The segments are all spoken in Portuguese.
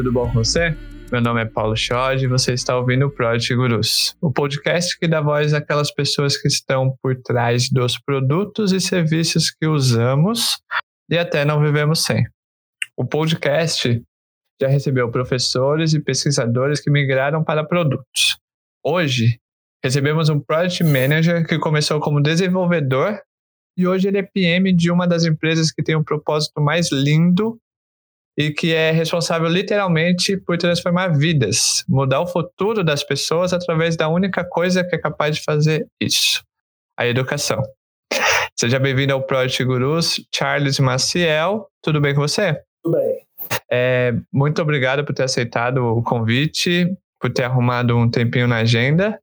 tudo bom com você? Meu nome é Paulo Schod e você está ouvindo o Project Gurus, o podcast que dá voz àquelas pessoas que estão por trás dos produtos e serviços que usamos e até não vivemos sem. O podcast já recebeu professores e pesquisadores que migraram para produtos. Hoje, recebemos um Project Manager que começou como desenvolvedor e hoje ele é PM de uma das empresas que tem o um propósito mais lindo e que é responsável literalmente por transformar vidas, mudar o futuro das pessoas através da única coisa que é capaz de fazer isso: a educação. Seja bem-vindo ao Project Gurus, Charles Maciel. Tudo bem com você? Tudo bem. É, muito obrigado por ter aceitado o convite, por ter arrumado um tempinho na agenda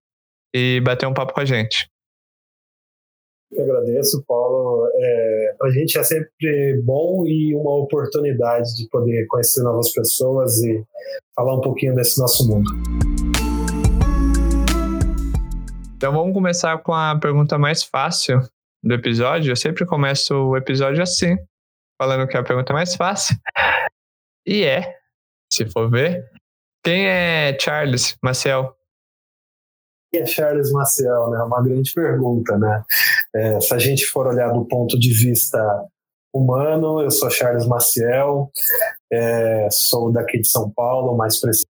e bater um papo com a gente. Eu agradeço, Paulo. É, Para a gente é sempre bom e uma oportunidade de poder conhecer novas pessoas e falar um pouquinho desse nosso mundo. Então vamos começar com a pergunta mais fácil do episódio. Eu sempre começo o episódio assim, falando que é a pergunta mais fácil. E é, se for ver, quem é Charles Maciel? É Charles Maciel? Né? Uma grande pergunta, né? É, se a gente for olhar do ponto de vista humano, eu sou Charles Maciel, é, sou daqui de São Paulo, mais preciso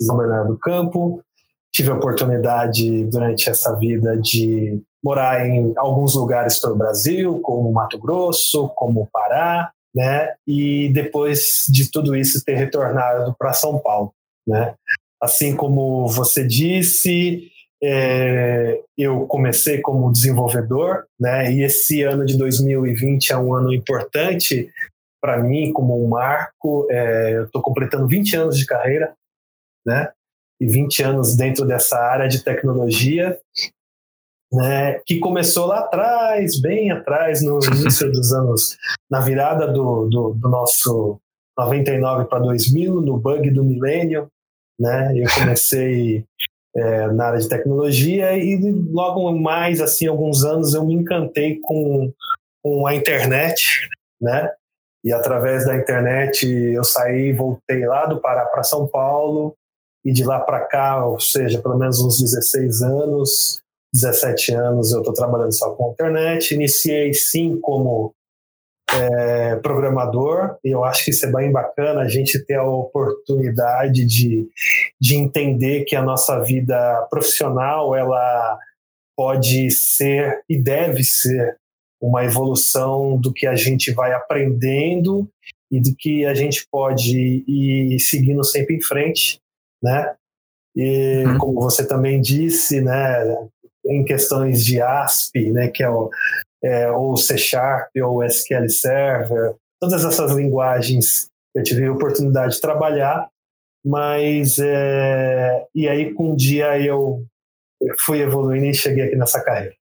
São Bernardo do Campo. Tive a oportunidade durante essa vida de morar em alguns lugares pelo Brasil, como Mato Grosso, como Pará, né? E depois de tudo isso ter retornado para São Paulo, né? Assim como você disse, é, eu comecei como desenvolvedor, né? E esse ano de 2020 é um ano importante para mim, como um marco. É, eu estou completando 20 anos de carreira, né? E 20 anos dentro dessa área de tecnologia, né? Que começou lá atrás, bem atrás, no início dos anos, na virada do, do, do nosso 99 para 2000, no bug do milênio, né? Eu comecei é, na área de tecnologia e logo mais, assim, alguns anos eu me encantei com, com a internet, né? E através da internet eu saí, voltei lá do Pará para São Paulo e de lá para cá, ou seja, pelo menos uns 16 anos, 17 anos eu estou trabalhando só com internet. Iniciei sim como é, programador, e eu acho que isso é bem bacana, a gente ter a oportunidade de, de entender que a nossa vida profissional ela pode ser e deve ser uma evolução do que a gente vai aprendendo e do que a gente pode ir seguindo sempre em frente, né? E uhum. como você também disse, né, em questões de ASP, né, que é o, é, ou C Sharp, ou SQL Server, todas essas linguagens eu tive a oportunidade de trabalhar, mas é, e aí com um dia eu fui evoluindo e cheguei aqui nessa carreira.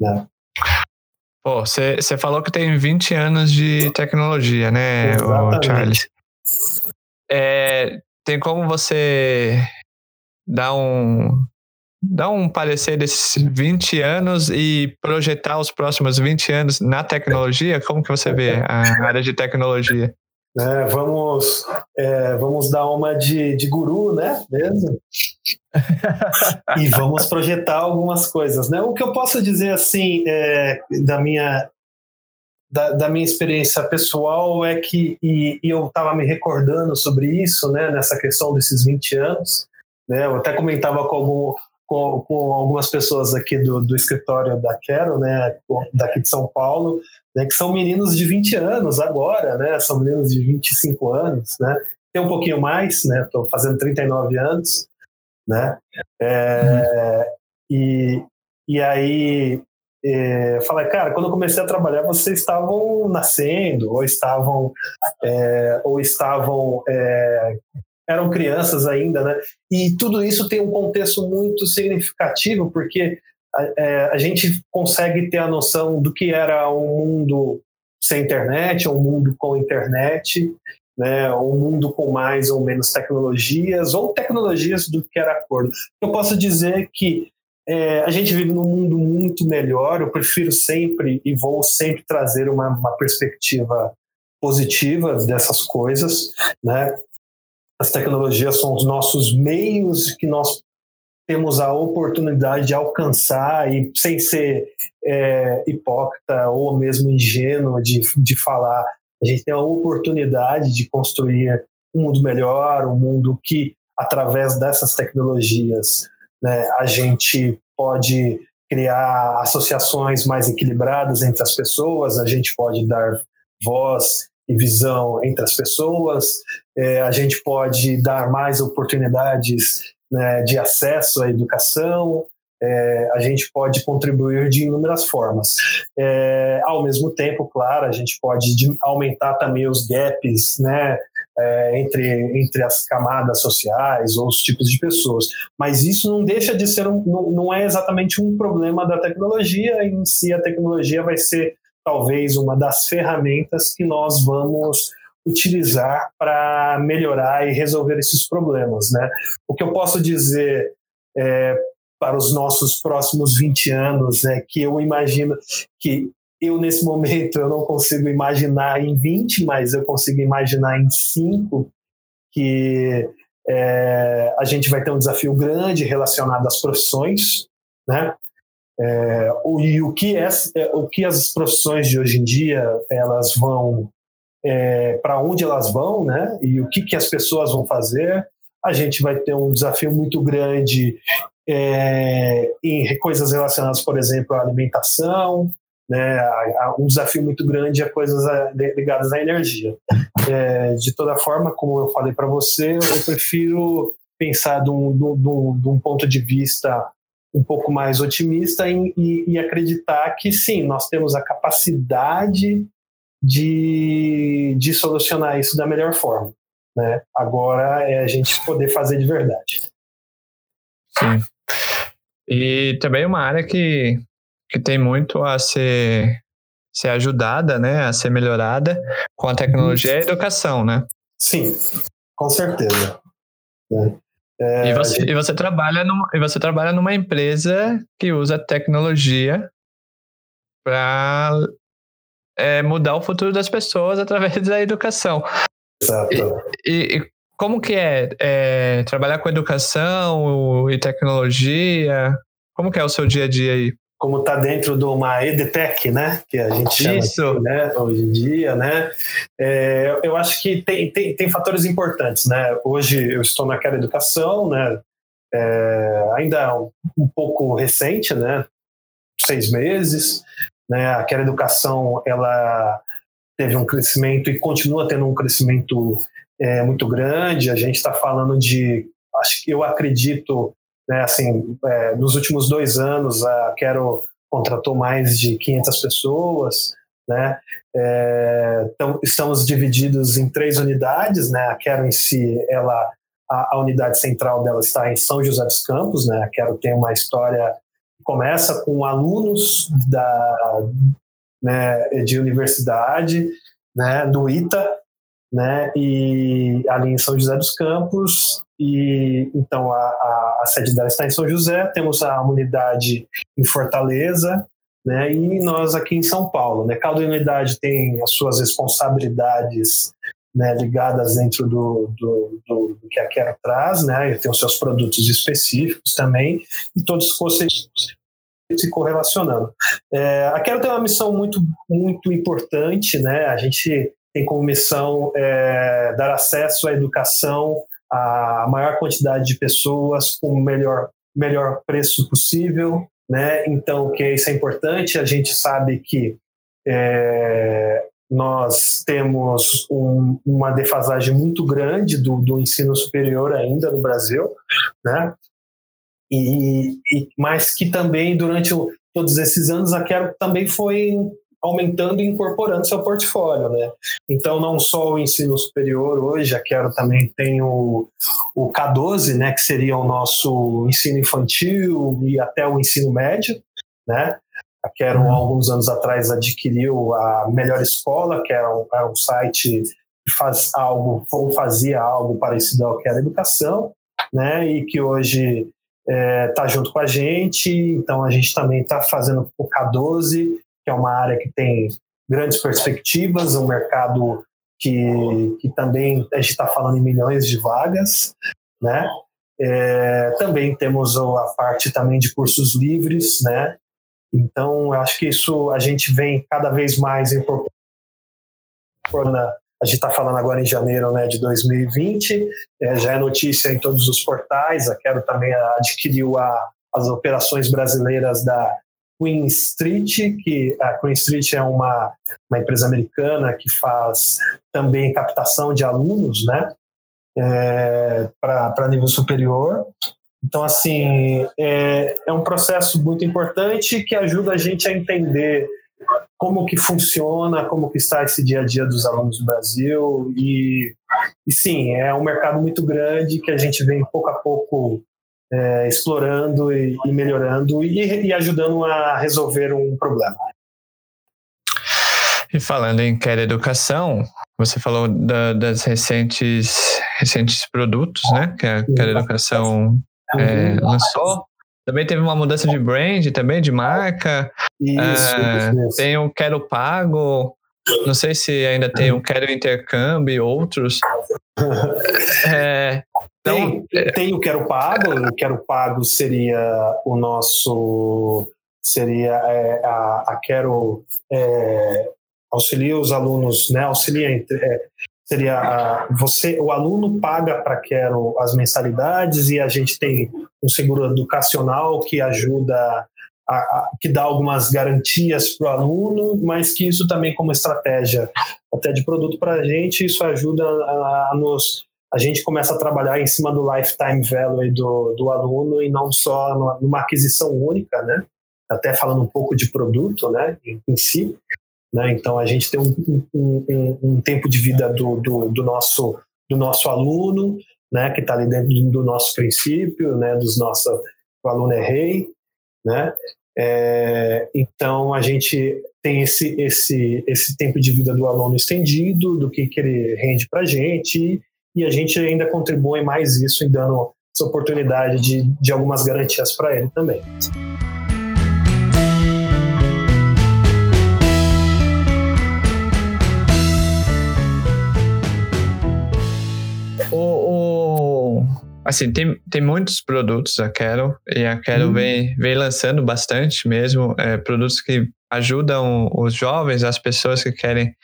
Né? Pô, você falou que tem 20 anos de tecnologia, né, Charles? É, tem como você dar um, dar um parecer desses 20 anos e projetar os próximos 20 anos na tecnologia? Como que você vê a área de tecnologia? É, vamos, é, vamos dar uma de, de guru, né? Mesmo? e vamos projetar algumas coisas, né? O que eu posso dizer assim é, da minha da, da, minha experiência pessoal é que e, e eu estava me recordando sobre isso, né? Nessa questão desses 20 anos, né? Eu até comentava com algum com, com algumas pessoas aqui do, do escritório da Quero, né, daqui de São Paulo, né, que são meninos de 20 anos agora, né, são meninos de 25 anos, né, tem um pouquinho mais, né, estou fazendo 39 anos, né, é, uhum. e, e aí é, falei, cara, quando eu comecei a trabalhar, vocês estavam nascendo, ou estavam, é, ou estavam, é, eram crianças ainda, né? E tudo isso tem um contexto muito significativo, porque a, é, a gente consegue ter a noção do que era um mundo sem internet, um mundo com internet, né, um mundo com mais ou menos tecnologias, ou tecnologias do que era acordo. Eu posso dizer que é, a gente vive num mundo muito melhor. Eu prefiro sempre e vou sempre trazer uma, uma perspectiva positiva dessas coisas, né? As tecnologias são os nossos meios que nós temos a oportunidade de alcançar e sem ser é, hipócrita ou mesmo ingênuo de, de falar, a gente tem a oportunidade de construir um mundo melhor, um mundo que através dessas tecnologias né? A gente pode criar associações mais equilibradas entre as pessoas, a gente pode dar voz e visão entre as pessoas, é, a gente pode dar mais oportunidades né, de acesso à educação, é, a gente pode contribuir de inúmeras formas. É, ao mesmo tempo, claro, a gente pode aumentar também os gaps né, é, entre, entre as camadas sociais ou os tipos de pessoas. Mas isso não deixa de ser, um, não, não é exatamente um problema da tecnologia em si, a tecnologia vai ser talvez uma das ferramentas que nós vamos utilizar para melhorar e resolver esses problemas. Né? O que eu posso dizer é, para os nossos próximos 20 anos, né, que eu imagino que eu nesse momento eu não consigo imaginar em 20, mas eu consigo imaginar em 5 que é, a gente vai ter um desafio grande relacionado às profissões, né? É, e o que, é, o que as profissões de hoje em dia elas vão é, para onde elas vão, né? E o que, que as pessoas vão fazer. A gente vai ter um desafio muito grande é, em coisas relacionadas, por exemplo, à alimentação, né? Um desafio muito grande é coisas é, ligadas à energia. É, de toda forma, como eu falei para você, eu prefiro pensar de, um, de um, ponto de vista um pouco mais otimista e, e, acreditar que sim, nós temos a capacidade de, de solucionar isso da melhor forma. Né? Agora é a gente poder fazer de verdade. Sim. E também uma área que que tem muito a ser, ser ajudada, né, a ser melhorada com a tecnologia e a educação, né? Sim, com certeza. É, e, você, gente... e, você trabalha numa, e você trabalha numa empresa que usa tecnologia para é, mudar o futuro das pessoas através da educação. Exato. E, e como que é, é, trabalhar com educação e tecnologia? Como que é o seu dia a dia aí? Como está dentro de uma EDTEC, né, que a gente chama Isso. Aqui, né, hoje em dia, né, é, eu acho que tem, tem, tem fatores importantes, né, hoje eu estou naquela educação, né, é, ainda um, um, pouco recente, né, seis meses, né, aquela educação, ela teve um crescimento e continua tendo um crescimento é, muito grande, a gente está falando de, acho que eu acredito, né, assim, é, nos últimos dois anos, a Quero contratou mais de 500 pessoas. Né? É, então, estamos divididos em três unidades. Né? A Quero em si, ela, a, a, unidade central dela está em São José dos Campos. Né? A Quero tem uma história começa com alunos da, né, de universidade, né, do ITA, né, e ali em São José dos Campos, e então a, a, a, sede dela está em São José, temos a unidade em Fortaleza, né, e nós aqui em São Paulo. Né, cada unidade tem as suas responsabilidades né, ligadas dentro do, do, do, do que a Quero traz, né, tem os seus produtos específicos também, e todos se correlacionando. É, a Quero tem uma missão muito, muito importante, né, a gente tem como missão é, dar acesso à educação a maior quantidade de pessoas com o melhor, melhor preço possível. Né? Então, que isso é importante, a gente sabe que é, nós temos um, uma defasagem muito grande do, do, ensino superior ainda no Brasil, né? E, e, mas que também durante todos esses anos, a Quero também foi aumentando e incorporando seu portfólio, né? Então, não só o ensino superior hoje, a Quero também tem o, o K12, né, que seria o nosso ensino infantil e até o ensino médio, né? A Quero, uhum. alguns anos atrás, adquiriu a Melhor Escola, que é um, é um site que faz algo, ou fazia algo parecido ao que era educação, né? E que hoje está é, tá junto com a gente, então a gente também está fazendo o K12, que é uma área que tem grandes perspectivas, um mercado que, que também a gente está falando em milhões de vagas, né? É, também temos a parte também de cursos livres, né? Então, acho que isso a gente vem cada vez mais incorporando. A gente está falando agora em janeiro né, de 2020, é, já é notícia em todos os portais. A Quero também adquiriu a, as operações brasileiras da Queen Street, que a Queen Street é uma, uma empresa americana que faz também captação de alunos, né, é, para nível superior. Então, assim, é, é um processo muito importante que ajuda a gente a entender como que funciona, como que está esse dia a dia dos alunos do Brasil e, e sim, é um mercado muito grande que a gente vem pouco a pouco é, explorando e, e melhorando e, e, ajudando a resolver um problema. E falando em Quer Educação, você falou da, das recentes, recentes produtos, né? Que a Quer Educação é, lançou. Também teve uma mudança de brand, também de marca. Isso, é, isso, Tem o Quero Pago. Não sei se ainda tem o Quero Intercâmbio e outros. é, então, tem, tem o Quero Pago. O Quero Pago seria o nosso... Seria é, a, a Quero... É, auxilia os alunos, né? Auxilia é, seria você, o aluno paga para Quero as mensalidades e a gente tem um seguro educacional que ajuda a, a, que dá algumas garantias para o aluno, mas que isso também como estratégia até de produto para a gente, isso ajuda a, a, nos a gente começa a trabalhar em cima do lifetime value do, do aluno e não só numa, aquisição única, né? Até falando um pouco de produto, né, em, em si, né? Então, a gente tem um, um, um, um tempo de vida do, do, do, nosso, do nosso aluno, né? que está ali dentro do nosso princípio, né? dos nossos, o aluno é rei. Né? É, então, a gente tem esse, esse, esse tempo de vida do aluno estendido, do que, que ele rende para a gente, e a gente ainda contribui mais isso em dando essa oportunidade de, de algumas garantias para ele também. Assim, tem, tem muitos produtos a Quero, e a Quero uhum. vem, vem lançando bastante mesmo, é, produtos que ajudam os jovens, as pessoas que querem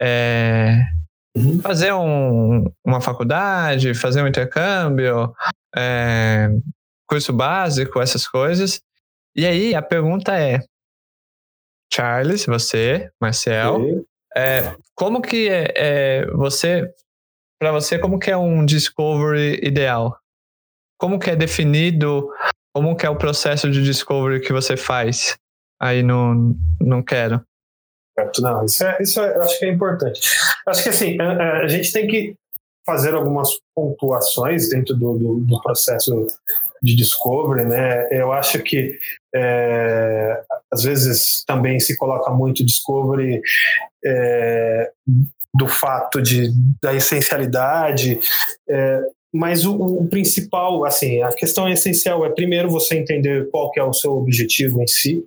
é, uhum. fazer um, uma faculdade, fazer um intercâmbio, é, curso básico, essas coisas. E aí a pergunta é, Charles, você, Marcel, é, como que é, é você, para você, como que é um discovery ideal? como que é definido, como que é o processo de discovery que você faz aí no Não Quero? Não, isso, é, isso é, acho que é importante. Acho que assim, a, a gente tem que fazer algumas pontuações dentro do, do, do processo de discovery, né? Eu acho que é, às vezes também se coloca muito discovery é, do fato de da essencialidade. É, mas o, o, principal, assim, a questão essencial é primeiro você entender qual que é o seu objetivo em si,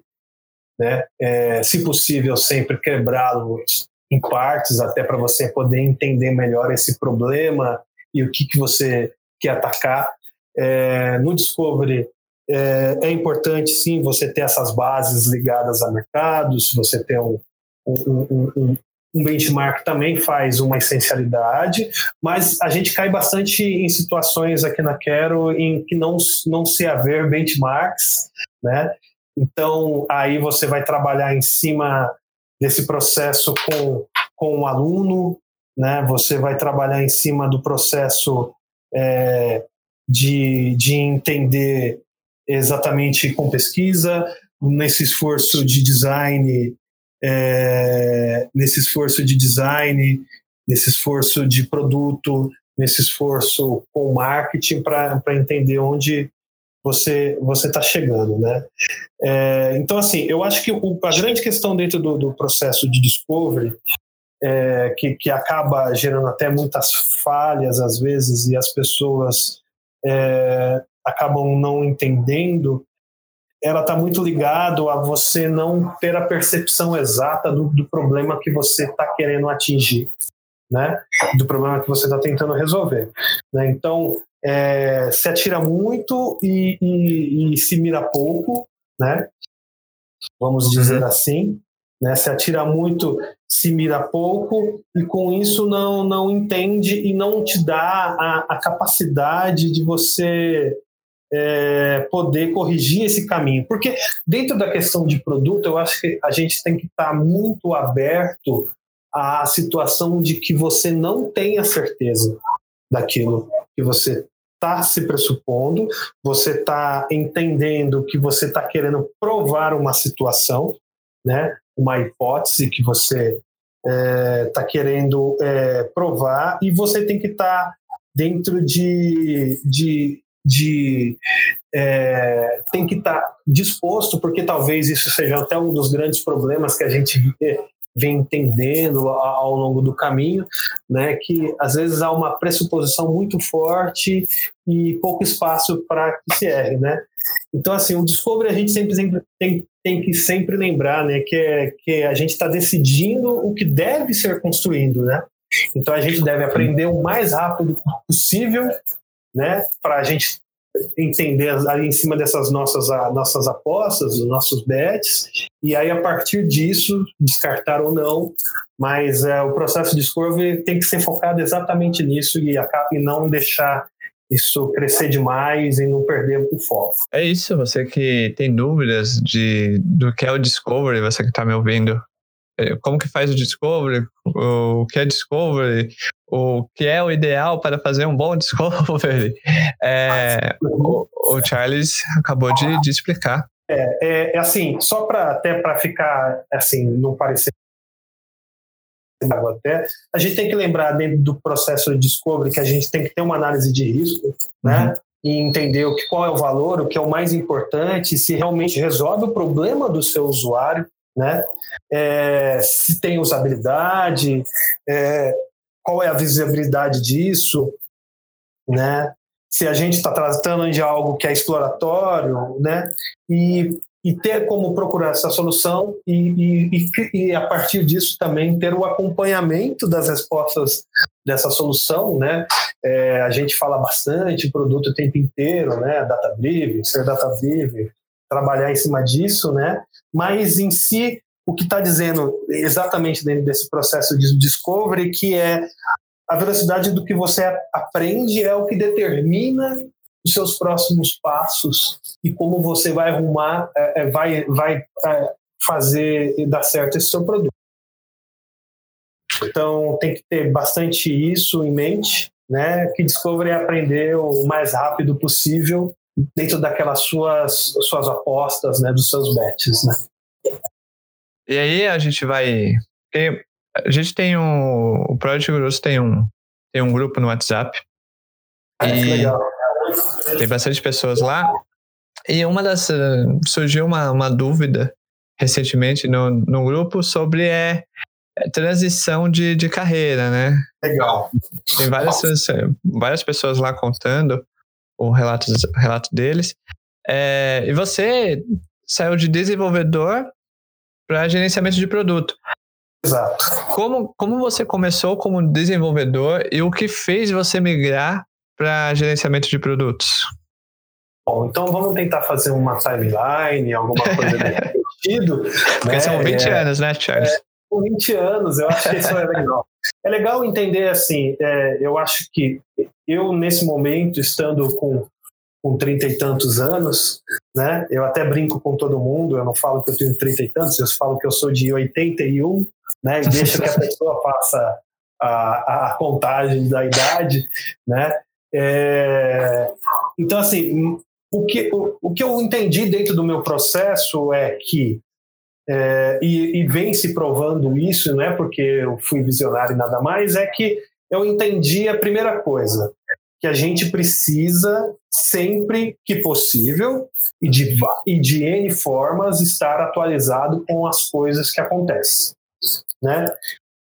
né? É, se possível, sempre quebrá-lo em partes, até para você poder entender melhor esse problema e o que, que você quer atacar. É, no Discovery, é, é, importante, sim, você ter essas bases ligadas a mercados, você ter um, um, um, um benchmark também faz uma essencialidade, mas a gente cai bastante em situações aqui na Quero em que não, não se haver benchmarks, né? Então, aí você vai trabalhar em cima desse processo com, com o aluno, né? Você vai trabalhar em cima do processo é, de, de entender exatamente com pesquisa, nesse esforço de design, é, nesse esforço de design, nesse esforço de produto, nesse esforço com marketing para entender onde você você está chegando, né? É, então assim, eu acho que o, a grande questão dentro do, do processo de discovery é, que, que acaba gerando até muitas falhas às vezes e as pessoas é, acabam não entendendo ela está muito ligado a você não ter a percepção exata do, do problema que você está querendo atingir, né? Do problema que você está tentando resolver. Né? Então, é, se atira muito e, e, e, se mira pouco, né? Vamos dizer uhum. assim. Né? Se atira muito, se mira pouco e com isso não não entende e não te dá a, a capacidade de você é, poder corrigir esse caminho. Porque dentro da questão de produto, eu acho que a gente tem que estar muito aberto à situação de que você não tenha certeza daquilo que você está se pressupondo, você está entendendo que você está querendo provar uma situação, né? uma hipótese que você está é, tá querendo é, provar, e você tem que estar tá dentro de, de de é, tem que estar tá disposto, porque talvez isso seja até um dos grandes problemas que a gente vem entendendo ao longo do caminho, né, que às vezes há uma pressuposição muito forte e pouco espaço para que se erre, né? Então, assim, o Discovery a gente sempre, sempre tem, tem que sempre lembrar, né, que, é, que a gente está decidindo o que deve ser construído, né? Então, a gente deve aprender o mais rápido possível né? Para a gente entender ali em cima dessas nossas, nossas apostas, os nossos bets, e aí a partir disso, descartar ou não, mas é, o processo de discovery tem que ser focado exatamente nisso e, e não deixar isso crescer demais e não perder o foco. É isso, você que tem dúvidas de, do que é o Discovery, você que está me ouvindo, como que faz o Discovery, o que é Discovery, o que é o ideal para fazer um bom Discovery. É, o, o, Charles acabou de, de explicar. É, é, é assim, só para até para ficar assim, não parecer até, a gente tem que lembrar dentro do processo de discovery que a gente tem que ter uma análise de risco, né? Uhum. E entender o que, qual é o valor, o que é o mais importante, se realmente resolve o problema do seu usuário, né? É, se tem usabilidade, é, qual é a visibilidade disso, né? Se a gente está tratando de algo que é exploratório, né? E, e ter como procurar essa solução e, e, e, a partir disso também ter o acompanhamento das respostas dessa solução, né? É, a gente fala bastante produto o tempo inteiro, né? Data driven, ser data driven, trabalhar em cima disso, né? Mas em si o que está dizendo exatamente dentro desse processo de discovery, que é a velocidade do que você aprende é o que determina os seus próximos passos e como você vai arrumar, é, é vai, vai é, fazer dar certo esse seu produto. Então tem que ter bastante isso em mente, né? Que Discovery é aprender o mais rápido possível dentro daquelas suas suas apostas, né? Dos seus bets, né? E aí a gente vai. A gente tem um. O Project Grosso tem um, tem um grupo no WhatsApp. Ah, e legal. Tem bastante pessoas lá. E uma das. Surgiu uma, uma dúvida recentemente no, no grupo sobre é, é transição de, de carreira, né? Legal. Tem várias, várias pessoas lá contando o relato, relato deles. É, e você saiu de desenvolvedor para gerenciamento de produto. Exato. Como, como você começou como desenvolvedor e o que fez você migrar para gerenciamento de produtos? Bom, então vamos tentar fazer uma timeline, alguma coisa nesse sentido. Porque né? são 20 é, anos, né, Charles? É, 20 anos, eu acho que isso é legal. É legal entender assim, é, eu acho que eu, nesse momento, estando com com trinta e tantos anos, né? Eu até brinco com todo mundo, eu não falo que eu tenho trinta e tantos, eu falo que eu sou de 81, né? E deixo que a pessoa faça a, a contagem da idade, né? É, então, assim, o que, o, o que eu entendi dentro do meu processo é que, é, e, e, vem se provando isso, não é porque eu fui visionário e nada mais, é que eu entendi a primeira coisa, que a gente precisa, sempre que possível, e de, e de N formas, estar atualizado com as coisas que acontecem. Né?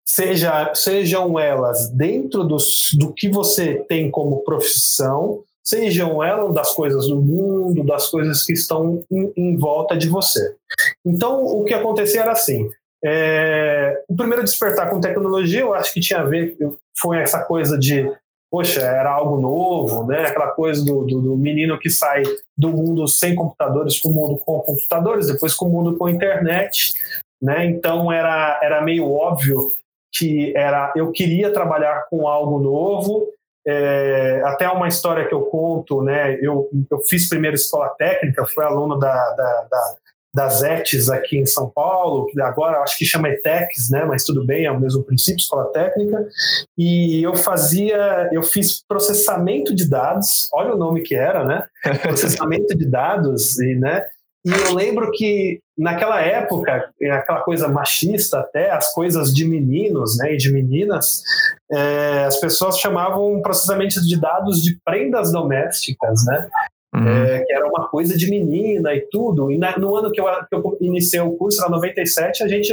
Seja, sejam elas dentro dos, do que você tem como profissão, sejam elas das coisas do mundo, das coisas que estão em, em volta de você. Então, o que acontecia era assim: é, o primeiro despertar com tecnologia, eu acho que tinha a ver, foi essa coisa de, poxa, era algo novo, né? Aquela coisa do, do, do menino que sai do mundo sem computadores para o mundo com computadores, depois com o mundo com internet, né? Então era, era meio óbvio que era eu queria trabalhar com algo novo é, até uma história que eu conto, né? Eu, eu fiz primeiro escola técnica, fui aluno da, da, da, das ETs aqui em São Paulo, que agora acho que chama ETEX, né? Mas tudo bem, é o mesmo princípio, escola técnica. E eu fazia, eu fiz processamento de dados, olha o nome que era, né? processamento de dados, e, né? E eu lembro que naquela época, aquela coisa machista até, as coisas de meninos né, e de meninas, é, as pessoas chamavam processamento de dados de prendas domésticas, né? Uhum. É, que era uma coisa de menina e tudo. E na, no ano que eu, que eu iniciei o curso, era 97, a gente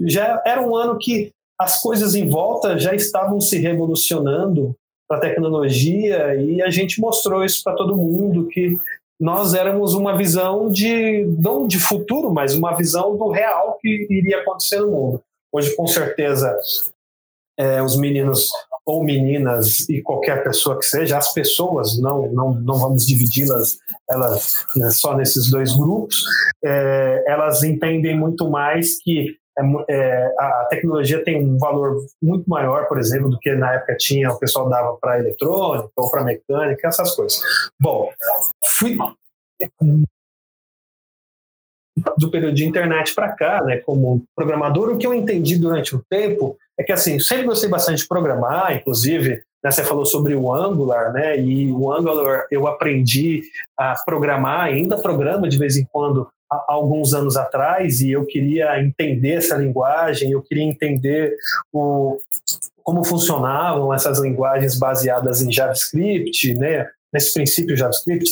já era um ano que as coisas em volta já estavam se revolucionando para a tecnologia e a gente mostrou isso para todo mundo que nós éramos uma visão de não de futuro, mas uma visão do real que iria acontecer no mundo. Hoje, com certeza, é, os meninos ou meninas e qualquer pessoa que seja, as pessoas, não, não, não vamos dividi-las elas, né, só nesses dois grupos, é, elas entendem muito mais que é, é, a tecnologia tem um valor muito maior, por exemplo, do que na época tinha, o pessoal dava para eletrônica ou para mecânica, essas coisas. Bom, fui do período de internet para cá, né, como programador, o que eu entendi durante o tempo é que assim, sempre gostei bastante de programar, inclusive, né, você falou sobre o Angular, né, e o Angular eu aprendi a programar, ainda programa de vez em quando há alguns anos atrás e eu queria entender essa linguagem, eu queria entender o, como funcionavam essas linguagens baseadas em JavaScript, né, nesse princípio JavaScript,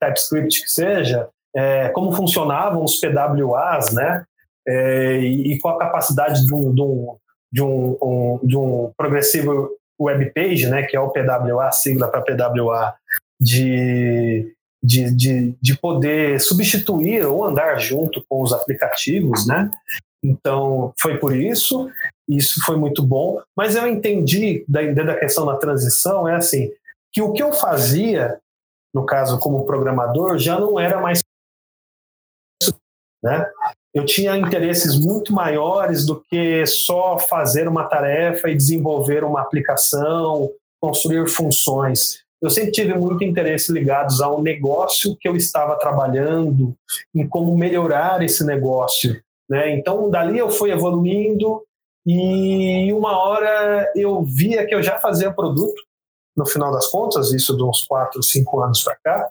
TypeScript que seja, é, como funcionavam os PWAs, né, é, e, e qual a capacidade de um, de um, de um, um, de um progressivo web page, né, que é o PWA, sigla para PWA, de, de, de, de poder substituir ou andar junto com os aplicativos, né? Então, foi por isso, isso foi muito bom, mas eu entendi, dentro da questão da transição, é assim, que o que eu fazia, no caso como programador, já não era mais né? Eu tinha interesses muito maiores do que só fazer uma tarefa e desenvolver uma aplicação, construir funções. Eu sempre tive muito interesse ligados ao negócio que eu estava trabalhando, em como melhorar esse negócio. Né? Então, dali eu fui evoluindo e uma hora eu via que eu já fazia produto, no final das contas, isso de uns 4, 5 anos para cá,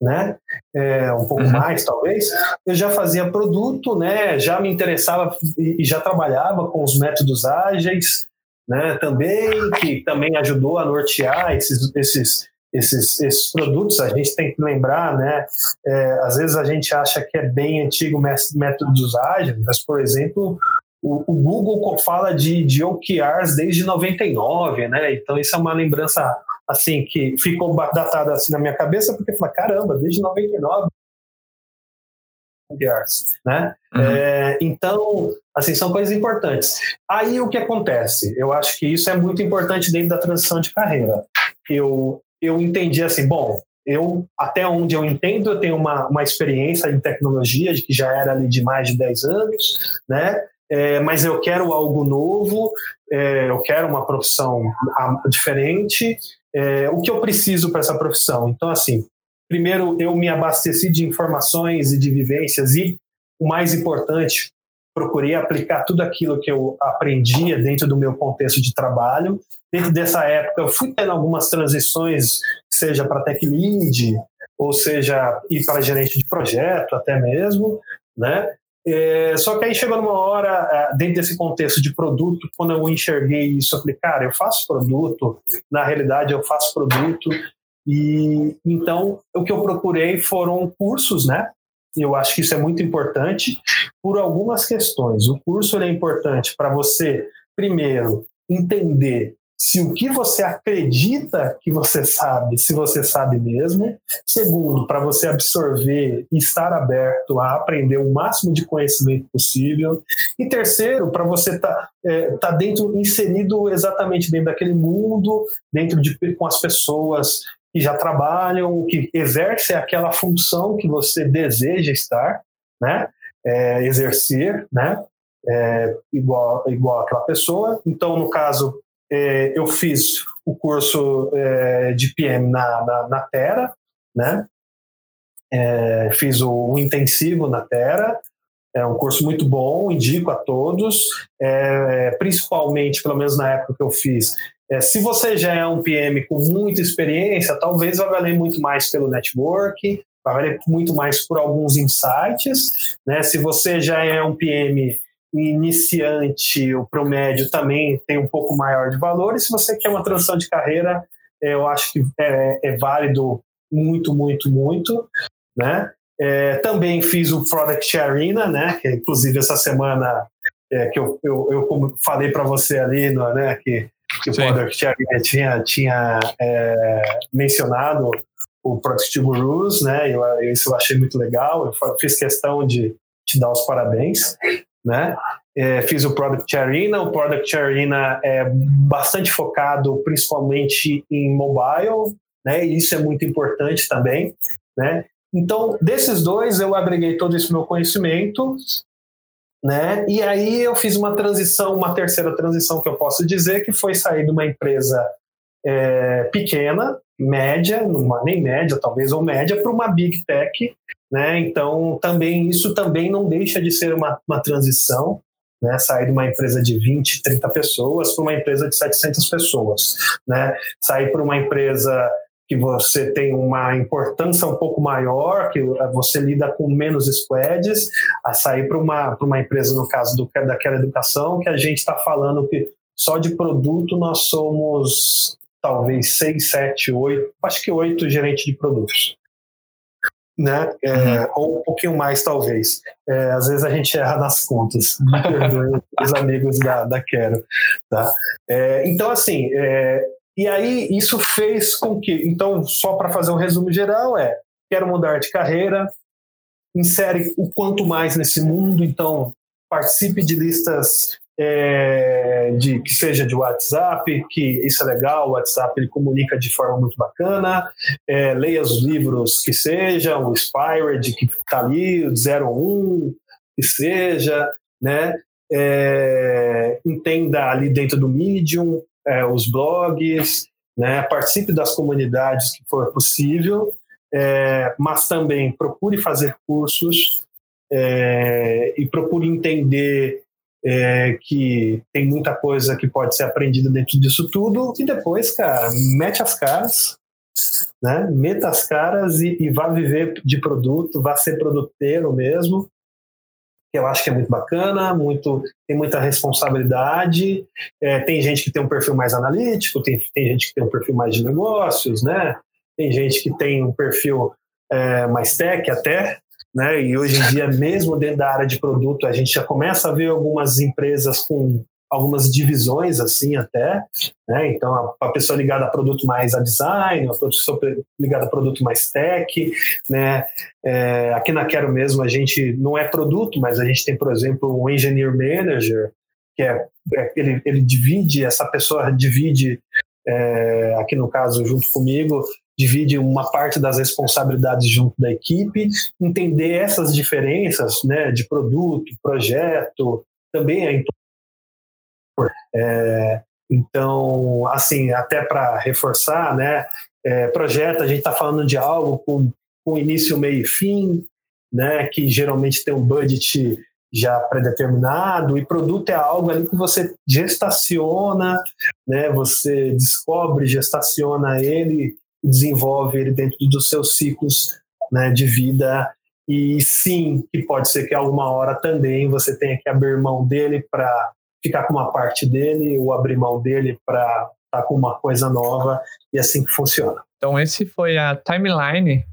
né? É, um pouco uhum. mais talvez, eu já fazia produto, né? Já me interessava e já trabalhava com os métodos ágeis, né? Também que também ajudou a nortear esses, esses esses, esses produtos, a gente tem que lembrar, né? É, às vezes a gente acha que é bem antigo métodos ágeis, mas, por exemplo, o, o, Google fala de, de OKRs desde 99, né? Então isso é uma lembrança assim, que ficou datada assim na minha cabeça, porque eu falei, caramba, desde 99 né? Uhum. É, então, assim, são coisas importantes. Aí o que acontece? Eu acho que isso é muito importante dentro da transição de carreira. Eu, eu entendi assim, bom, eu, até onde eu entendo, eu tenho uma, uma experiência em tecnologia, que já era ali de mais de 10 anos, né? É, mas eu quero algo novo, é, eu quero uma profissão diferente, é, o que eu preciso para essa profissão. Então, assim, primeiro eu me abasteci de informações e de vivências e, o mais importante, procurei aplicar tudo aquilo que eu aprendia dentro do meu contexto de trabalho. Dentro dessa época, eu fui tendo algumas transições, seja para tech lead, ou seja, ir para gerente de projeto até mesmo, né? É, só que aí chegou numa hora, é, dentro desse contexto de produto, quando eu enxerguei isso, eu falei, cara, eu faço produto, na realidade eu faço produto, e então o que eu procurei foram cursos, né? Eu acho que isso é muito importante por algumas questões. O curso é importante para você, primeiro, entender se o que você acredita que você sabe, se você sabe mesmo. Segundo, para você absorver e estar aberto a aprender o máximo de conhecimento possível. E terceiro, para você estar tá, é, tá dentro, inserido exatamente dentro daquele mundo, dentro de com as pessoas que já trabalham, que exercem aquela função que você deseja estar, né? É, exercer, né? É, igual, igual aquela pessoa. Então, no caso, é, eu fiz o curso é, de PM na, na, na Terra, né? É, fiz o, o, intensivo na Terra, é um curso muito bom, indico a todos, é, principalmente, pelo menos na época que eu fiz. É, se você já é um PM com muita experiência, talvez vai valer muito mais pelo network, vai valer muito mais por alguns insights. Né? Se você já é um PM iniciante o médio também tem um pouco maior de valor. E se você quer uma transição de carreira, eu acho que é, é válido muito, muito, muito. Né? É, também fiz o Product Arena, né? Que inclusive essa semana é, que eu, eu, eu como falei para você ali, né? Que, que o Product Arena tinha, tinha é, mencionado o Product Gurus, né? Eu, isso eu achei muito legal. Eu fiz questão de te dar os parabéns né? É, fiz o Product Arena. O Product Arena é bastante focado principalmente em mobile, né? E isso é muito importante também, né? Então, desses dois, eu agreguei todo esse meu conhecimento, né? E aí eu fiz uma transição, uma terceira transição que eu posso dizer, que foi sair de uma empresa é, pequena, média, numa, nem média talvez, ou média, para uma big tech, né? Então, também isso também não deixa de ser uma, uma transição, né? Sair de uma empresa de 20, 30 pessoas para uma empresa de 700 pessoas, né? Sair para uma empresa que você tem uma importância um pouco maior, que você lida com menos squads, a sair para uma, uma empresa, no caso do, daquela educação, que a gente está falando que só de produto nós somos talvez seis, sete, oito, acho que oito gerentes de produtos né? É, uhum. Ou um pouquinho mais, talvez. É, às vezes a gente erra nas contas. Me perdoe os amigos da, da Quero. Tá? É, então, assim, é, e aí isso fez com que. Então, só para fazer um resumo geral, é: quero mudar de carreira, insere o quanto mais nesse mundo, então participe de listas é, de que seja de WhatsApp, que isso é legal, o WhatsApp ele comunica de forma muito bacana, é, leia os livros que sejam, o Inspired, que está ali, o 01, que seja, né? É, entenda ali dentro do Medium, é, os blogs, né? participe das comunidades que for possível, é, mas também procure fazer cursos é, e procure entender é, que tem muita coisa que pode ser aprendida dentro disso tudo, e depois, cara, mete as caras, né? Meta as caras e, e vá viver de produto, vá ser produteiro mesmo, que eu acho que é muito bacana, muito, tem muita responsabilidade. É, tem gente que tem um perfil mais analítico, tem, tem gente que tem um perfil mais de negócios, né? Tem gente que tem um perfil é, mais tech até, né? E hoje em dia, mesmo dentro da área de produto, a gente já começa a ver algumas empresas com algumas divisões assim até, né? Então a, pessoa ligada a produto mais a design, a pessoa ligada a produto mais tech, né? É, aqui na Quero mesmo a gente não é produto, mas a gente tem por exemplo um engineer manager que é, é ele, ele divide essa pessoa divide é, aqui no caso junto comigo divide uma parte das responsabilidades junto da equipe, entender essas diferenças né, de produto, projeto, também é importante. É, então, assim, até para reforçar, né, é, projeto, a gente está falando de algo com, com início, meio e fim, né, que geralmente tem um budget já predeterminado, e produto é algo ali que você gestaciona, né, você descobre, gestaciona ele desenvolve ele dentro dos seus ciclos né, de vida. E sim, que pode ser que alguma hora também você tenha que abrir mão dele para ficar com uma parte dele, ou abrir mão dele para estar tá com uma coisa nova, e é assim que funciona. Então, esse foi a timeline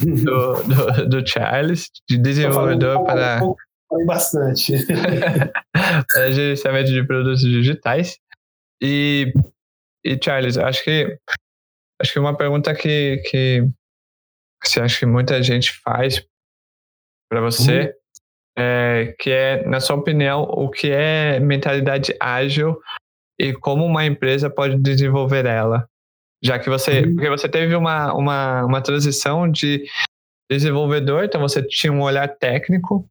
do, do, do Charles, de desenvolvedor para. Foi bastante. para gerenciamento de produtos digitais. E, e Charles, acho que acho que uma pergunta que, que você acha que muita gente faz para você uhum. é que é, na sua opinião, o que é mentalidade ágil e como uma empresa pode desenvolver ela? Já que você, uhum. porque você teve uma, uma, uma transição de desenvolvedor, então você tinha um olhar técnico,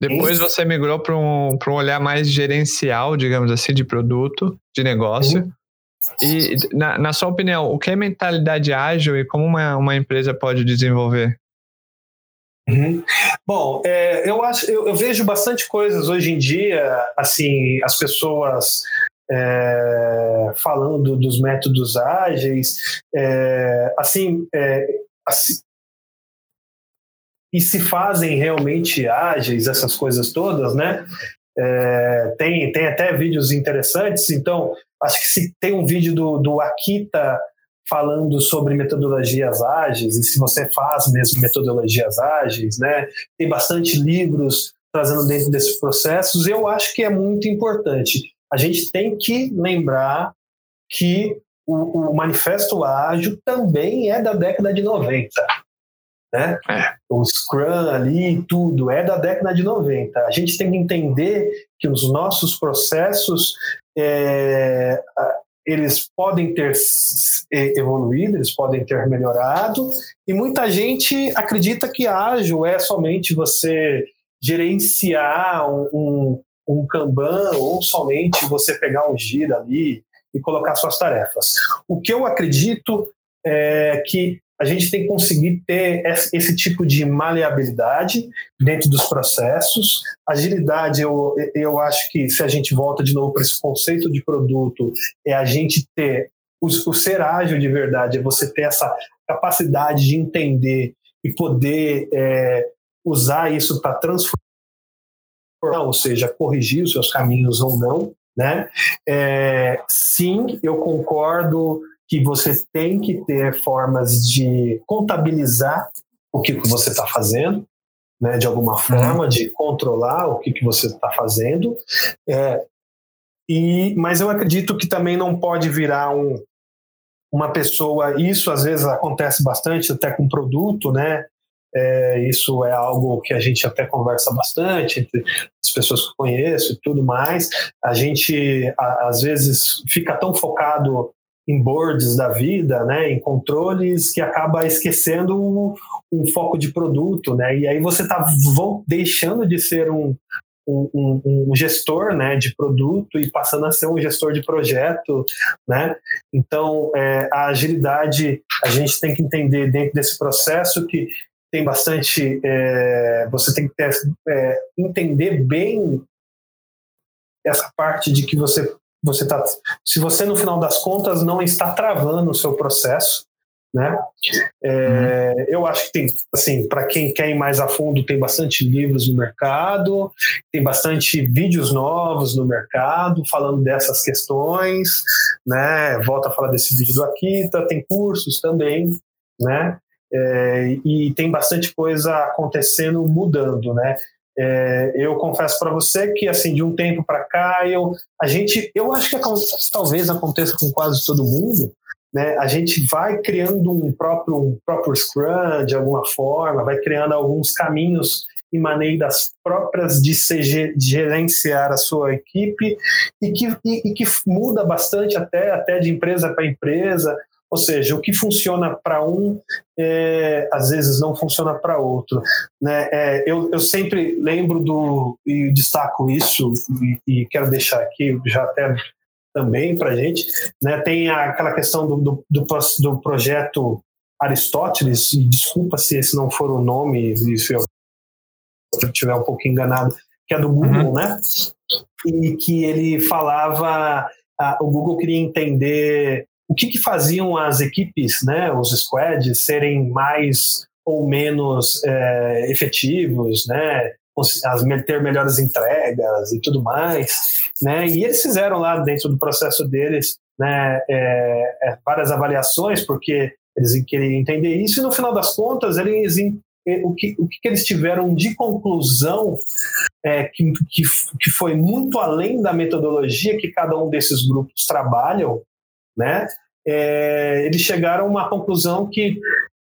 depois Isso. você migrou para um, um olhar mais gerencial, digamos assim, de produto, de negócio. Uhum. E, na, na sua opinião, o que é mentalidade ágil e como uma, uma empresa pode desenvolver? Uhum. Bom, é, eu acho, eu, eu, vejo bastante coisas hoje em dia, assim, as pessoas é, falando dos métodos ágeis, é, assim, é, assim, e se fazem realmente ágeis, essas coisas todas, né? É, tem, tem até vídeos interessantes, então acho que se tem um vídeo do, do Akita falando sobre metodologias ágeis, e se você faz mesmo metodologias ágeis, né? Tem bastante livros trazendo dentro desses processos, eu acho que é muito importante a gente tem que lembrar que o, o Manifesto Ágil também é da década de 90. Né? É. O Scrum ali, tudo é da década de 90. A gente tem que entender que os nossos processos é, eles podem ter evoluído, eles podem ter melhorado, e muita gente acredita que ágil é somente você gerenciar um, um, um Kanban ou somente você pegar um gira ali e colocar suas tarefas. O que eu acredito é que a gente tem que conseguir ter esse tipo de maleabilidade dentro dos processos. Agilidade, eu, eu acho que se a gente volta de novo para esse conceito de produto, é a gente ter o, o ser ágil de verdade, é você ter essa capacidade de entender e poder é, usar isso para transformar ou seja, corrigir os seus caminhos ou não, né? É, sim, eu concordo que você tem que ter formas de contabilizar o que, que você está fazendo, né, de alguma uhum. forma, uhum. de controlar o que, que você está fazendo. É, e, mas eu acredito que também não pode virar um, uma pessoa. Isso às vezes acontece bastante até com produto, né? É, isso é algo que a gente até conversa bastante entre as pessoas que eu conheço e tudo mais. A gente, a, às vezes, fica tão focado em boards da vida, né, em controles, que acaba esquecendo um, foco de produto. Né, e aí você está deixando de ser um, um, um, gestor né, de produto e passando a ser um gestor de projeto. Né? Então, é, a agilidade, a gente tem que entender dentro desse processo que tem bastante. É, você tem que ter, é, entender bem essa parte de que você você tá se você no final das contas não está travando o seu processo né é, uhum. eu acho que tem assim para quem quer ir mais a fundo tem bastante livros no mercado tem bastante vídeos novos no mercado falando dessas questões né volta a falar desse vídeo do Akita tem cursos também né é, e tem bastante coisa acontecendo, mudando, né? É, eu confesso para você que assim de um tempo para cá eu a gente eu acho que talvez aconteça com quase todo mundo né? A gente vai criando um próprio um próprio scrum de alguma forma vai criando alguns caminhos e maneiras próprias de, de gerenciar a sua equipe e que, e, e que muda bastante até até de empresa para empresa ou seja, o que funciona para um, é, às vezes não funciona para outro. Né? É, eu, eu sempre lembro do, e destaco isso, e, e quero deixar aqui já até também para a gente, né? tem aquela questão do, do, do, do projeto Aristóteles, e desculpa se esse não for o nome, se eu estiver um pouco enganado, que é do Google, uhum. né? E que ele falava, o Google queria entender o que, que faziam as equipes, né, os squads, serem mais ou menos é, efetivos, né, as, ter melhores entregas e tudo mais, né, e eles fizeram lá dentro do processo deles, né, é, é, várias avaliações, porque eles queriam entender isso, e no final das contas, eles o que, o que eles tiveram de conclusão é, que, que, que foi muito além da metodologia que cada um desses grupos trabalham, né? É, eles chegaram a uma conclusão que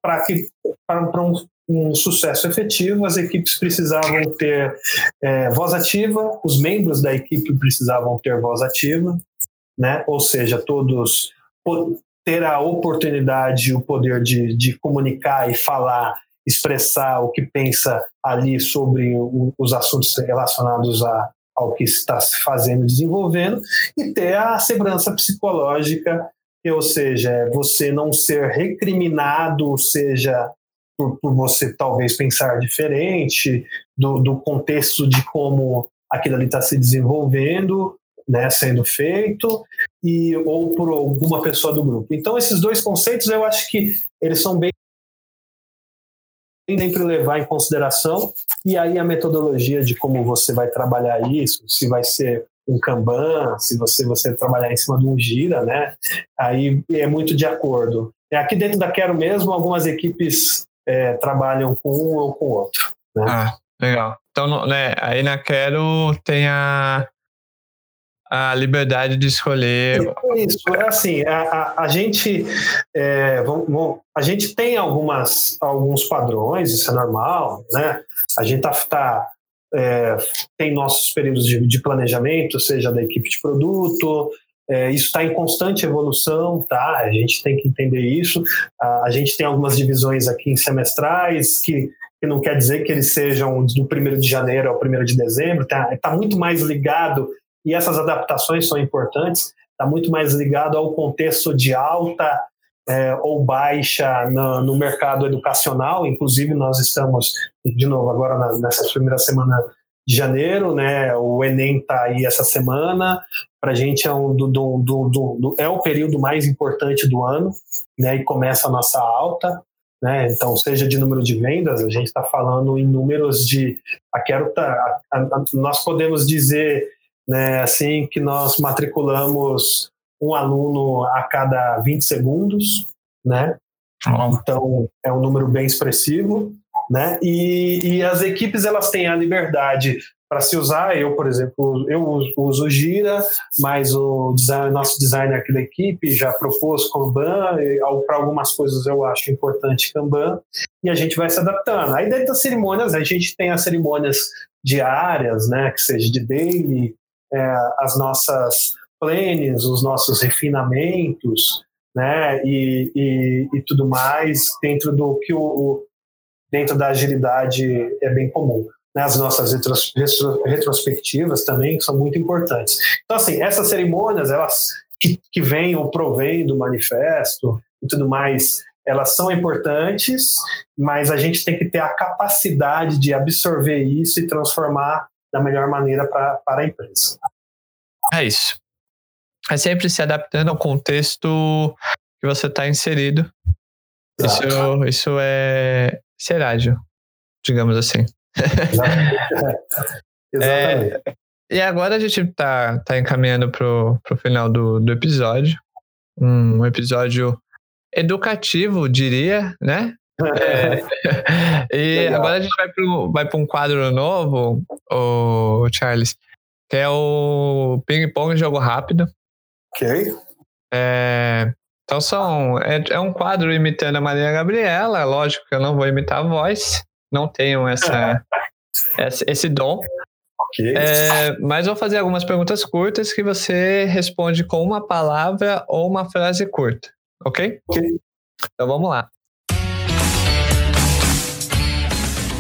para que para um, um, sucesso efetivo as equipes precisavam ter é, voz ativa, os membros da equipe precisavam ter voz ativa, né? Ou seja, todos ter a oportunidade, o poder de, de comunicar e falar expressar o que pensa ali sobre o, os assuntos relacionados a, ao que está se fazendo desenvolvendo, e ter a segurança psicológica, ou seja, é você não ser recriminado, seja por, por você talvez pensar diferente do, do contexto de como aquilo ali está se desenvolvendo, né, sendo feito, e ou por alguma pessoa do grupo. Então, esses dois conceitos eu acho que eles são bem sempre levar em consideração e aí a metodologia de como você vai trabalhar isso, se vai ser um Kanban, se você você trabalhar em cima de um gira, né? Aí é muito de acordo. É, aqui dentro da Quero mesmo, algumas equipes é, trabalham com um ou com o outro. Né? Ah, legal. Então, né, aí na Quero tem a a liberdade de escolher. Isso, é assim, a, a, a gente é, vamos, a gente tem algumas, alguns padrões, isso é normal, né? A gente tá, tá é, tem nossos períodos de, de, planejamento, seja da equipe de produto, é, isso está em constante evolução, tá? A gente tem que entender isso. A, a gente tem algumas divisões aqui em semestrais que que não quer dizer que eles sejam do 1 de janeiro ao 1 de dezembro, tá, tá muito mais ligado e essas adaptações são importantes, está muito mais ligado ao contexto de alta é, ou baixa no, no, mercado educacional. Inclusive, nós estamos, de novo, agora na, nessa primeira semana de janeiro, né? O Enem está aí essa semana. Para a gente é, um, do, do, do, é o período mais importante do ano, né? E começa a nossa alta. Né? Então, seja de número de vendas, a gente está falando em números de. A Quero tá, a, a, nós podemos dizer né, assim que nós matriculamos um aluno a cada 20 segundos, né? Então é um número bem expressivo, né? E, e as equipes elas têm a liberdade para se usar. Eu, por exemplo, eu uso, o Gira, mas o design, nosso designer aqui da equipe já propôs Kanban. Para algumas coisas eu acho importante Kanban e a gente vai se adaptando. Aí dentro das cerimônias a gente tem as cerimônias diárias, né? Que seja de daily, é, as nossas planes, os nossos refinamentos, né, e, e, e, tudo mais dentro do que o, o, dentro da agilidade é bem comum. Né, as nossas retros, retrospectivas também são muito importantes. Então, assim, essas cerimônias, elas que, que vêm ou provêm do manifesto e tudo mais, elas são importantes, mas a gente tem que ter a capacidade de absorver isso e transformar da melhor maneira pra, para a empresa. É isso. É sempre se adaptando ao contexto que você está inserido. Isso, isso é ser ágil, digamos assim. Exatamente. É, e agora a gente está tá encaminhando para o final do, do episódio. Um episódio educativo, diria, né? É. e Legal. agora a gente vai para vai um quadro novo, o Charles, que é o ping-pong jogo rápido. Ok. É, então são, é, é, um quadro imitando a Maria Gabriela, é lógico que eu não vou imitar a voz, não tenho essa, esse, esse dom. Okay. É, mas vou fazer algumas perguntas curtas que você responde com uma palavra ou uma frase curta, ok? Ok. Então vamos lá.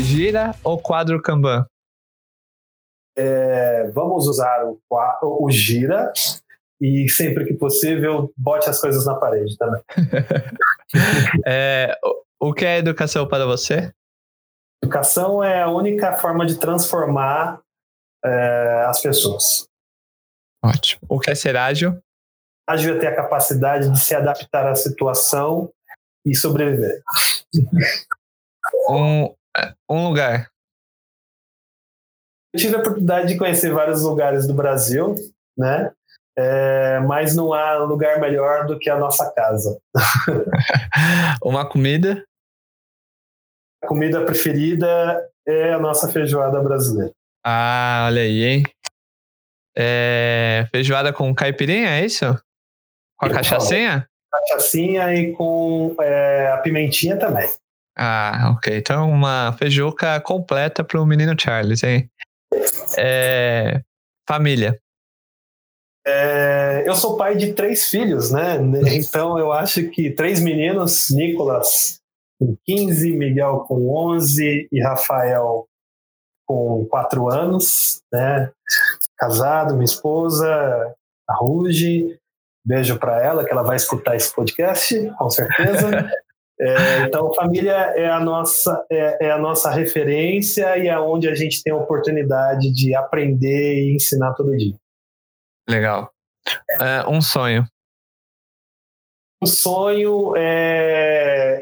Gira ou quadro Kanban? É, vamos usar o, o gira e sempre que possível bote as coisas na parede também. é, o que é educação para você? Educação é a única forma de transformar é, as pessoas. Ótimo. O que é ser ágil? ágil é ter a capacidade de se adaptar à situação e sobreviver. Um, um lugar. Eu tive a oportunidade de conhecer vários lugares do Brasil, né? É, mas não há lugar melhor do que a nossa casa. Uma comida? A comida preferida é a nossa feijoada brasileira. Ah, olha aí, hein? É, feijoada com caipirinha, é isso? Com a cachaçinha? Cachaçinha e com é, a pimentinha também. Ah, ok. Então, uma feijuca completa para o menino Charles, hein? É, família. É, eu sou pai de três filhos, né? Então eu acho que três meninos, Nicolas com 15, Miguel com 11 e Rafael com 4 anos, né? Casado, minha esposa, a Ruge. Beijo para ela, que ela vai escutar esse podcast, com certeza. É, então, família é a nossa é, é, a nossa referência e é onde a gente tem a oportunidade de aprender e ensinar todo dia. Legal. É, um sonho. Um sonho é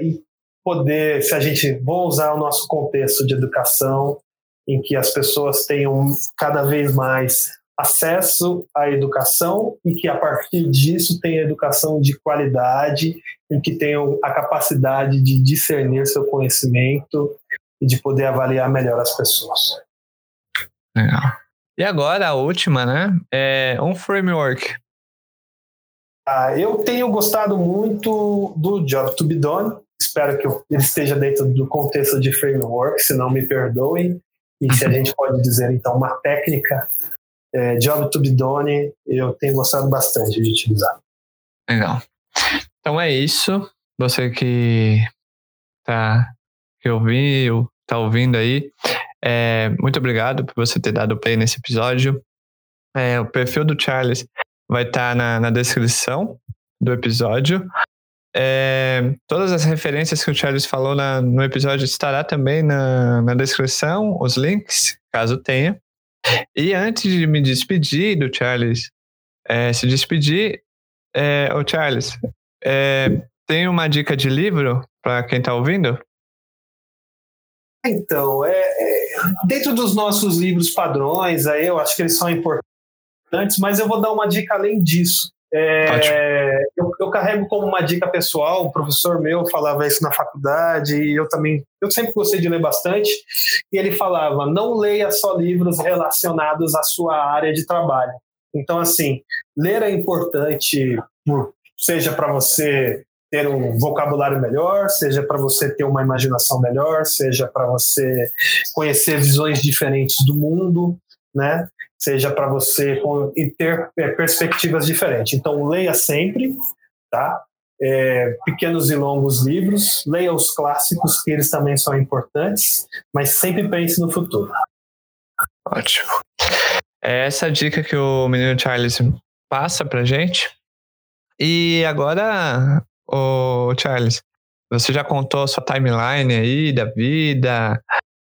poder, se a gente vou usar o nosso contexto de educação, em que as pessoas tenham cada vez mais acesso à educação e que a partir disso tenha educação de qualidade e que tenham a capacidade de discernir seu conhecimento e de poder avaliar melhor as pessoas. Legal. E agora a última, né? É um framework. Ah, eu tenho gostado muito do Job to be Done. Espero que ele esteja dentro do contexto de framework, se não me perdoem. E se a gente pode dizer, então, uma técnica é, be Done, eu tenho gostado bastante de utilizar. Legal. Então é isso. Você que tá que ouviu, tá ouvindo aí, é, muito obrigado por você ter dado play nesse episódio. É, o perfil do Charles vai estar tá na, na descrição do episódio. É, todas as referências que o Charles falou na, no episódio estará também na, na descrição, os links, caso tenha. E antes de me despedir do Charles, é, se despedir, é, Charles, é, tem uma dica de livro para quem está ouvindo? Então, é, é, dentro dos nossos livros padrões, aí eu acho que eles são importantes, mas eu vou dar uma dica além disso. É, eu, eu, carrego como uma dica pessoal, um professor meu falava isso na faculdade, e eu também, eu sempre gostei de ler bastante, e ele falava, não leia só livros relacionados à sua área de trabalho. Então, assim, ler é importante, seja para você ter um vocabulário melhor, seja para você ter uma imaginação melhor, seja para você conhecer visões diferentes do mundo, né? Seja para você ter é, perspectivas diferentes. Então, leia sempre, tá? É, pequenos e longos livros, leia os clássicos, que eles também são importantes, mas sempre pense no futuro. Ótimo. É essa dica que o menino Charles passa pra gente. E agora Ô, Charles, você já contou a sua timeline aí da vida,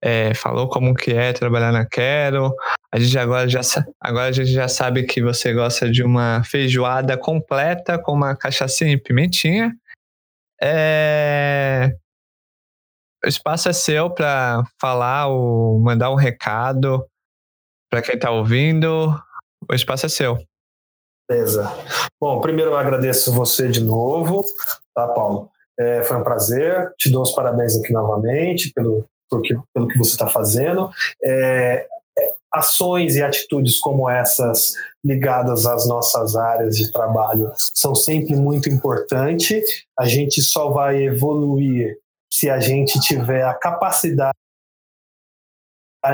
é, falou como que é trabalhar na Quero. A gente agora já agora a gente já sabe que você gosta de uma feijoada completa com uma cachaçinha e pimentinha. É... O espaço é seu para falar ou mandar um recado para quem está ouvindo. O espaço é seu. Beleza. Bom, primeiro eu agradeço você de novo, tá, Paulo? É, foi um prazer, te dou os parabéns aqui novamente pelo, que, pelo que você está fazendo. É, é, ações e atitudes como essas ligadas às nossas áreas de trabalho são sempre muito importantes. A gente só vai evoluir se a gente tiver a capacidade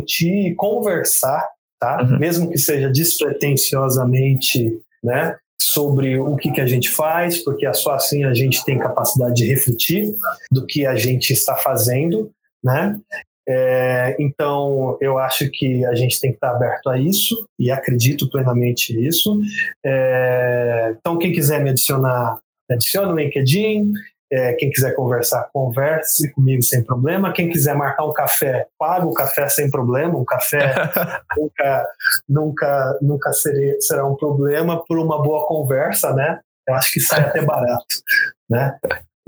de conversar, tá? Uhum. Mesmo que seja despretensiosamente né, sobre o que, que a gente faz, porque só assim a gente tem capacidade de refletir do que a gente está fazendo, né? É, então, eu acho que a gente tem que estar aberto a isso e acredito plenamente nisso. É, então, quem quiser me adicionar, me adiciona no LinkedIn, é, quem quiser conversar, converse comigo sem problema. Quem quiser marcar um café, paga o café sem problema. Um café nunca, nunca, nunca seria, será um problema por uma boa conversa, né? Eu acho que sai até barato, né?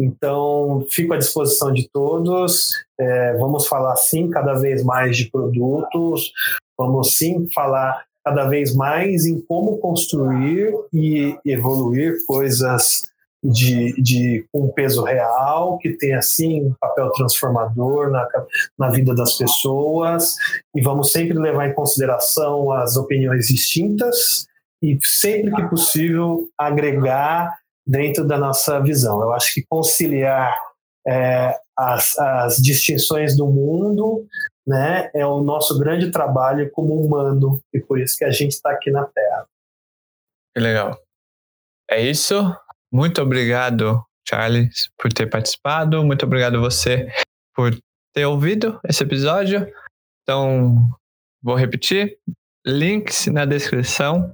Então, fico à disposição de todos. É, vamos falar sim cada vez mais de produtos, vamos sim falar cada vez mais em como construir e evoluir coisas de, de um peso real, que tem assim um papel transformador na, na vida das pessoas, e vamos sempre levar em consideração as opiniões distintas e sempre que possível agregar dentro da nossa visão. Eu acho que conciliar é, as, as distinções do mundo né, é o nosso grande trabalho como humano e por isso que a gente está aqui na Terra. Que legal. É isso. Muito obrigado, Charles, por ter participado. Muito obrigado você por ter ouvido esse episódio. Então, vou repetir: links na descrição.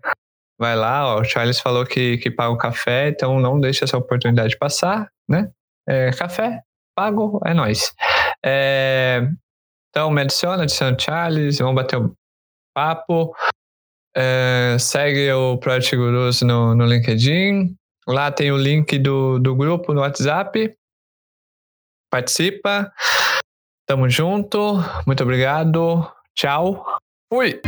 Vai lá, ó, o Charles falou que, que paga o café, então não deixe essa oportunidade passar, né? É, café, pago, é nóis. É, então, me adiciona, adiciona o Charles, vamos bater um papo. É, segue o Project Gurus no, no LinkedIn. Lá tem o link do, do grupo no WhatsApp. Participa. Tamo junto. Muito obrigado. Tchau. Fui.